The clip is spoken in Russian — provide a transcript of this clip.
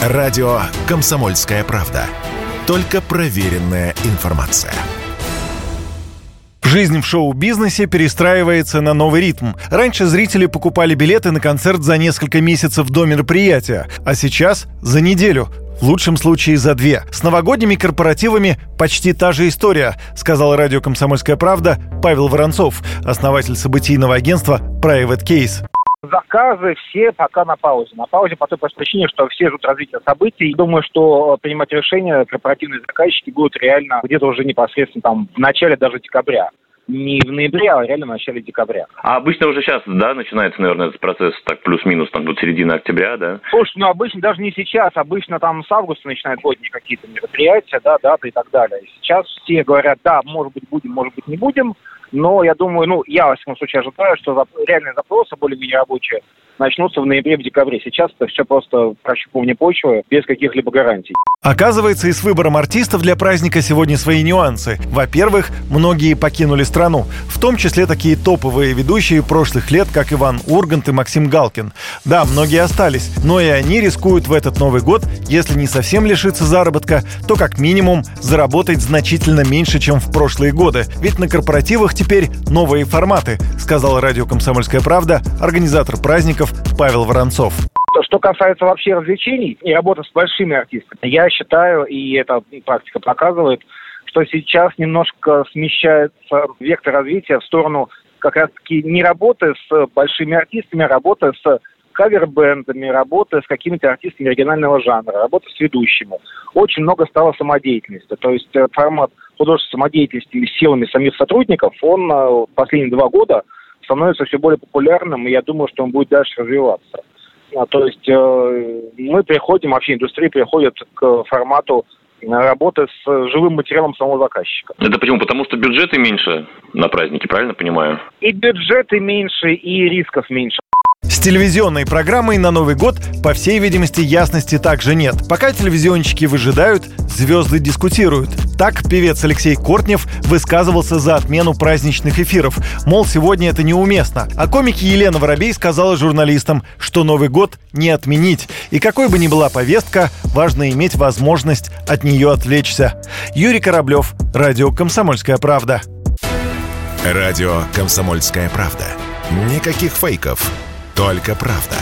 Радио «Комсомольская правда». Только проверенная информация. Жизнь в шоу-бизнесе перестраивается на новый ритм. Раньше зрители покупали билеты на концерт за несколько месяцев до мероприятия, а сейчас за неделю. В лучшем случае за две. С новогодними корпоративами почти та же история, сказал радио «Комсомольская правда» Павел Воронцов, основатель событийного агентства Private Case заказы все пока на паузе. На паузе по той простой причине, что все ждут развития событий. Думаю, что принимать решения корпоративные заказчики будут реально где-то уже непосредственно там в начале даже декабря не в ноябре, а реально в начале декабря. А обычно уже сейчас, да, начинается, наверное, этот процесс так плюс-минус, там, до середины октября, да? Слушай, ну обычно даже не сейчас, обычно там с августа начинают годные какие-то мероприятия, да, даты и так далее. Сейчас все говорят, да, может быть будем, может быть не будем, но я думаю, ну, я, во всяком случае, ожидаю, что реальные запросы более-менее рабочие начнутся в ноябре, в декабре. Сейчас это все просто прощупывание почвы без каких-либо гарантий. Оказывается, и с выбором артистов для праздника сегодня свои нюансы. Во-первых, многие покинули страну, в том числе такие топовые ведущие прошлых лет, как Иван Ургант и Максим Галкин. Да, многие остались, но и они рискуют в этот Новый год, если не совсем лишиться заработка, то как минимум заработать значительно меньше, чем в прошлые годы. Ведь на корпоративах теперь новые форматы, сказал радио «Комсомольская правда» организатор праздников Павел Воронцов. Что касается вообще развлечений и работы с большими артистами, я считаю, и эта практика показывает, что сейчас немножко смещается вектор развития в сторону как раз-таки не работы с большими артистами, а работы с кавер-бендами, работы с какими-то артистами регионального жанра, работы с ведущими. Очень много стало самодеятельности. То есть э, формат художественной самодеятельности силами самих сотрудников, он э, последние два года становится все более популярным, и я думаю, что он будет дальше развиваться. А, то есть э, мы приходим, вообще индустрия приходит к формату работы с живым материалом самого заказчика. Это почему? Потому что бюджеты меньше на праздники, правильно понимаю? И бюджеты меньше, и рисков меньше. С телевизионной программой на Новый год, по всей видимости, ясности также нет. Пока телевизионщики выжидают, звезды дискутируют. Так певец Алексей Кортнев высказывался за отмену праздничных эфиров. Мол, сегодня это неуместно. А комик Елена Воробей сказала журналистам, что Новый год не отменить. И какой бы ни была повестка, важно иметь возможность от нее отвлечься. Юрий Кораблев, Радио «Комсомольская правда». Радио «Комсомольская правда». Никаких фейков, только правда.